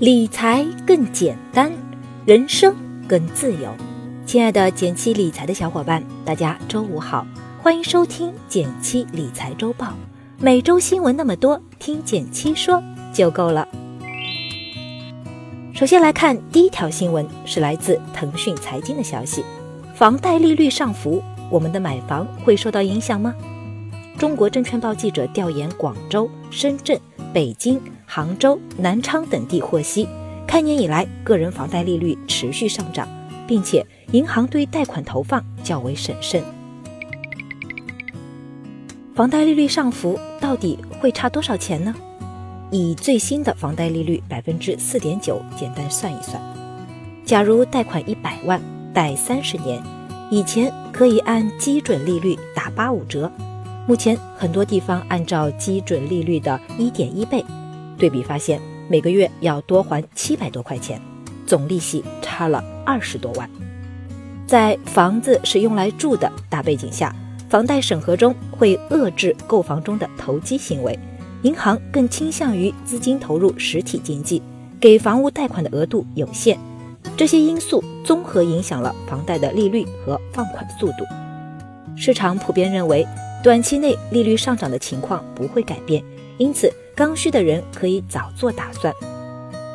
理财更简单，人生更自由。亲爱的减七理财的小伙伴，大家周五好，欢迎收听减七理财周报。每周新闻那么多，听减七说就够了。首先来看第一条新闻，是来自腾讯财经的消息：房贷利率上浮，我们的买房会受到影响吗？中国证券报记者调研广州、深圳、北京、杭州、南昌等地获悉，开年以来个人房贷利率持续上涨，并且银行对贷款投放较为审慎。房贷利率上浮到底会差多少钱呢？以最新的房贷利率百分之四点九简单算一算，假如贷款一百万，贷三十年，以前可以按基准利率打八五折。目前很多地方按照基准利率的一点一倍，对比发现每个月要多还七百多块钱，总利息差了二十多万。在房子是用来住的大背景下，房贷审核中会遏制购房中的投机行为，银行更倾向于资金投入实体经济，给房屋贷款的额度有限。这些因素综合影响了房贷的利率和放款速度。市场普遍认为。短期内利率上涨的情况不会改变，因此刚需的人可以早做打算。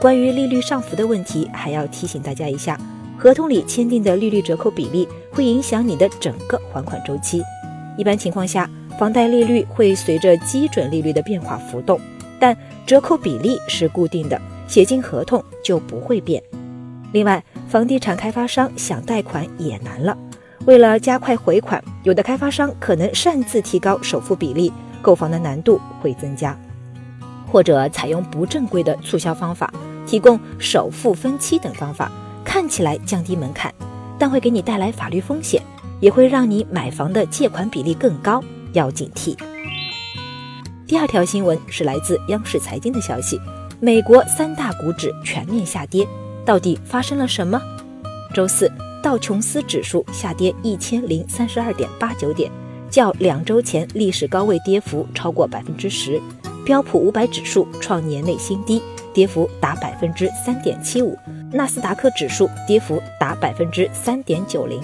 关于利率上浮的问题，还要提醒大家一下：合同里签订的利率折扣比例会影响你的整个还款周期。一般情况下，房贷利率会随着基准利率的变化浮动，但折扣比例是固定的，写进合同就不会变。另外，房地产开发商想贷款也难了。为了加快回款，有的开发商可能擅自提高首付比例，购房的难度会增加；或者采用不正规的促销方法，提供首付分期等方法，看起来降低门槛，但会给你带来法律风险，也会让你买房的借款比例更高，要警惕。第二条新闻是来自央视财经的消息：美国三大股指全面下跌，到底发生了什么？周四。道琼斯指数下跌一千零三十二点八九点，较两周前历史高位跌幅超过百分之十。标普五百指数创年内新低，跌幅达百分之三点七五。纳斯达克指数跌幅达百分之三点九零。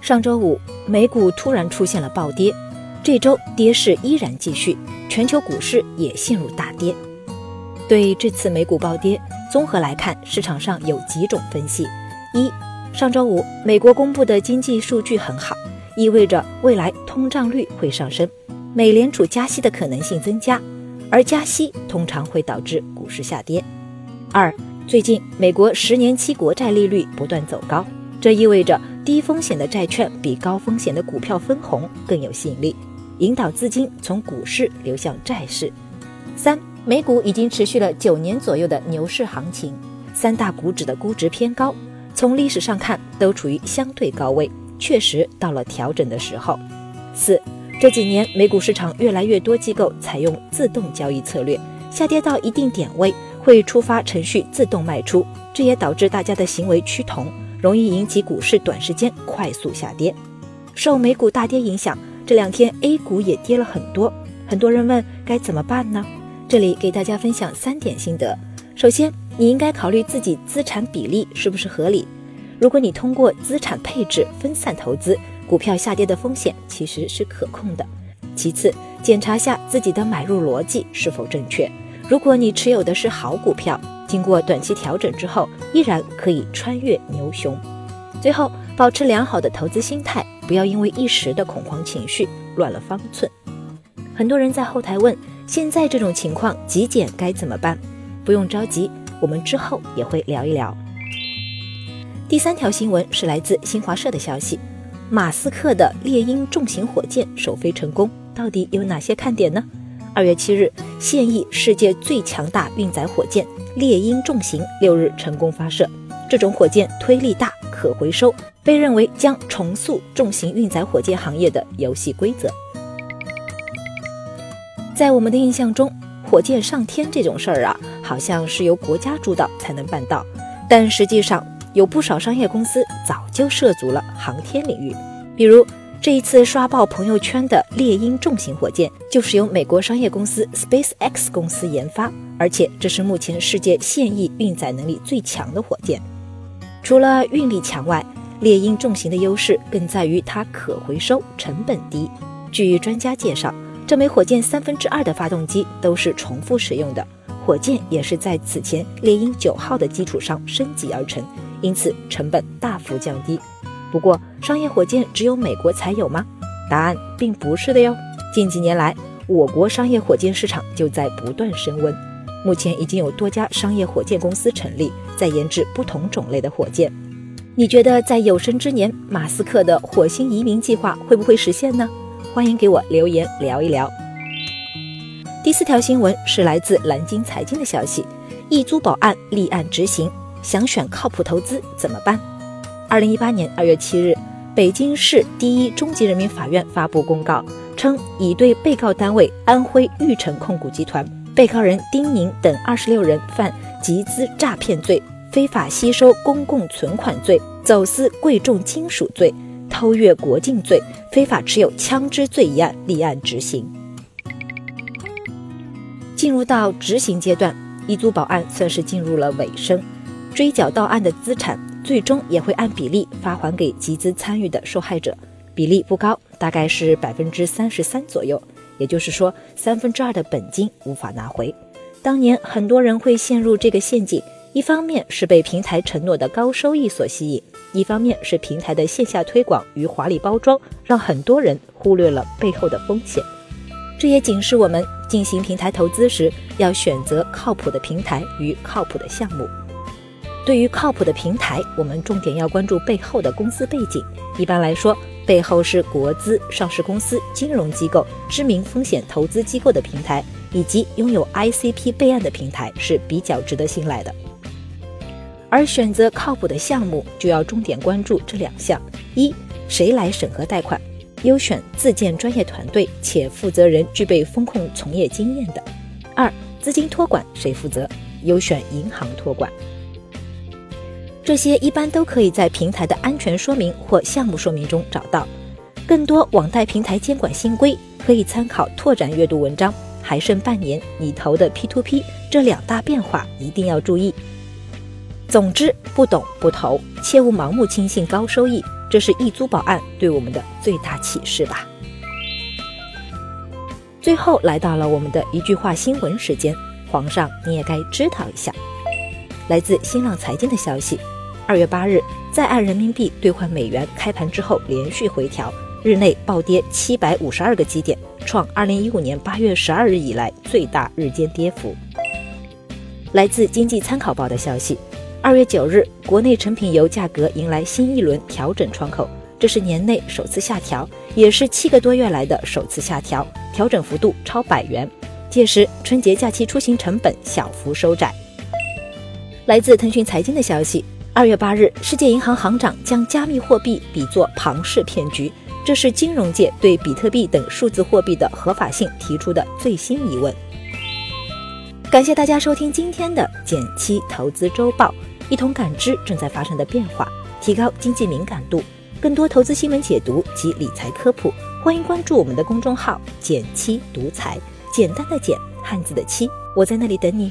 上周五，美股突然出现了暴跌，这周跌势依然继续，全球股市也陷入大跌。对这次美股暴跌。综合来看，市场上有几种分析：一，上周五美国公布的经济数据很好，意味着未来通胀率会上升，美联储加息的可能性增加，而加息通常会导致股市下跌。二，最近美国十年期国债利率不断走高，这意味着低风险的债券比高风险的股票分红更有吸引力，引导资金从股市流向债市。三。美股已经持续了九年左右的牛市行情，三大股指的估值偏高，从历史上看都处于相对高位，确实到了调整的时候。四这几年美股市场越来越多机构采用自动交易策略，下跌到一定点位会触发程序自动卖出，这也导致大家的行为趋同，容易引起股市短时间快速下跌。受美股大跌影响，这两天 A 股也跌了很多，很多人问该怎么办呢？这里给大家分享三点心得。首先，你应该考虑自己资产比例是不是合理。如果你通过资产配置分散投资，股票下跌的风险其实是可控的。其次，检查下自己的买入逻辑是否正确。如果你持有的是好股票，经过短期调整之后，依然可以穿越牛熊。最后，保持良好的投资心态，不要因为一时的恐慌情绪乱了方寸。很多人在后台问。现在这种情况，极简该怎么办？不用着急，我们之后也会聊一聊。第三条新闻是来自新华社的消息：马斯克的猎鹰重型火箭首飞成功，到底有哪些看点呢？二月七日，现役世界最强大运载火箭猎鹰重型六日成功发射。这种火箭推力大、可回收，被认为将重塑重型运载火箭行业的游戏规则。在我们的印象中，火箭上天这种事儿啊，好像是由国家主导才能办到。但实际上，有不少商业公司早就涉足了航天领域。比如，这一次刷爆朋友圈的猎鹰重型火箭，就是由美国商业公司 SpaceX 公司研发，而且这是目前世界现役运载能力最强的火箭。除了运力强外，猎鹰重型的优势更在于它可回收、成本低。据专家介绍，这枚火箭三分之二的发动机都是重复使用的，火箭也是在此前猎鹰九号的基础上升级而成，因此成本大幅降低。不过，商业火箭只有美国才有吗？答案并不是的哟。近几年来，我国商业火箭市场就在不断升温，目前已经有多家商业火箭公司成立，在研制不同种类的火箭。你觉得在有生之年，马斯克的火星移民计划会不会实现呢？欢迎给我留言聊一聊。第四条新闻是来自蓝鲸财经的消息：易租宝案立案执行，想选靠谱投资怎么办？二零一八年二月七日，北京市第一中级人民法院发布公告称，已对被告单位安徽玉成控股集团、被告人丁宁等二十六人犯集资诈骗罪、非法吸收公共存款罪、走私贵重金属罪、偷越国境罪、非法持有枪支罪一案立案执行。进入到执行阶段，一租宝案算是进入了尾声，追缴到案的资产。最终也会按比例发还给集资参与的受害者，比例不高，大概是百分之三十三左右。也就是说，三分之二的本金无法拿回。当年很多人会陷入这个陷阱，一方面是被平台承诺的高收益所吸引，一方面是平台的线下推广与华丽包装，让很多人忽略了背后的风险。这也警示我们进行平台投资时，要选择靠谱的平台与靠谱的项目。对于靠谱的平台，我们重点要关注背后的公司背景。一般来说，背后是国资、上市公司、金融机构、知名风险投资机构的平台，以及拥有 ICP 备案的平台是比较值得信赖的。而选择靠谱的项目，就要重点关注这两项：一、谁来审核贷款？优选自建专业团队且负责人具备风控从业经验的；二、资金托管谁负责？优选银行托管。这些一般都可以在平台的安全说明或项目说明中找到。更多网贷平台监管新规可以参考拓展阅读文章。还剩半年，你投的 P2P 这两大变化一定要注意。总之，不懂不投，切勿盲目轻信高收益。这是易租宝案对我们的最大启示吧。最后来到了我们的一句话新闻时间，皇上你也该知道一下。来自新浪财经的消息。二月八日，在岸人民币兑换美元开盘之后连续回调，日内暴跌七百五十二个基点，创二零一五年八月十二日以来最大日间跌幅。来自经济参考报的消息，二月九日，国内成品油价格迎来新一轮调整窗口，这是年内首次下调，也是七个多月来的首次下调，调整幅度超百元。届时，春节假期出行成本小幅收窄。来自腾讯财经的消息。二月八日，世界银行行长将加密货币比作庞氏骗局，这是金融界对比特币等数字货币的合法性提出的最新疑问。感谢大家收听今天的减七投资周报，一同感知正在发生的变化，提高经济敏感度。更多投资新闻解读及理财科普，欢迎关注我们的公众号“减七独裁”，简单的减，汉字的七，我在那里等你。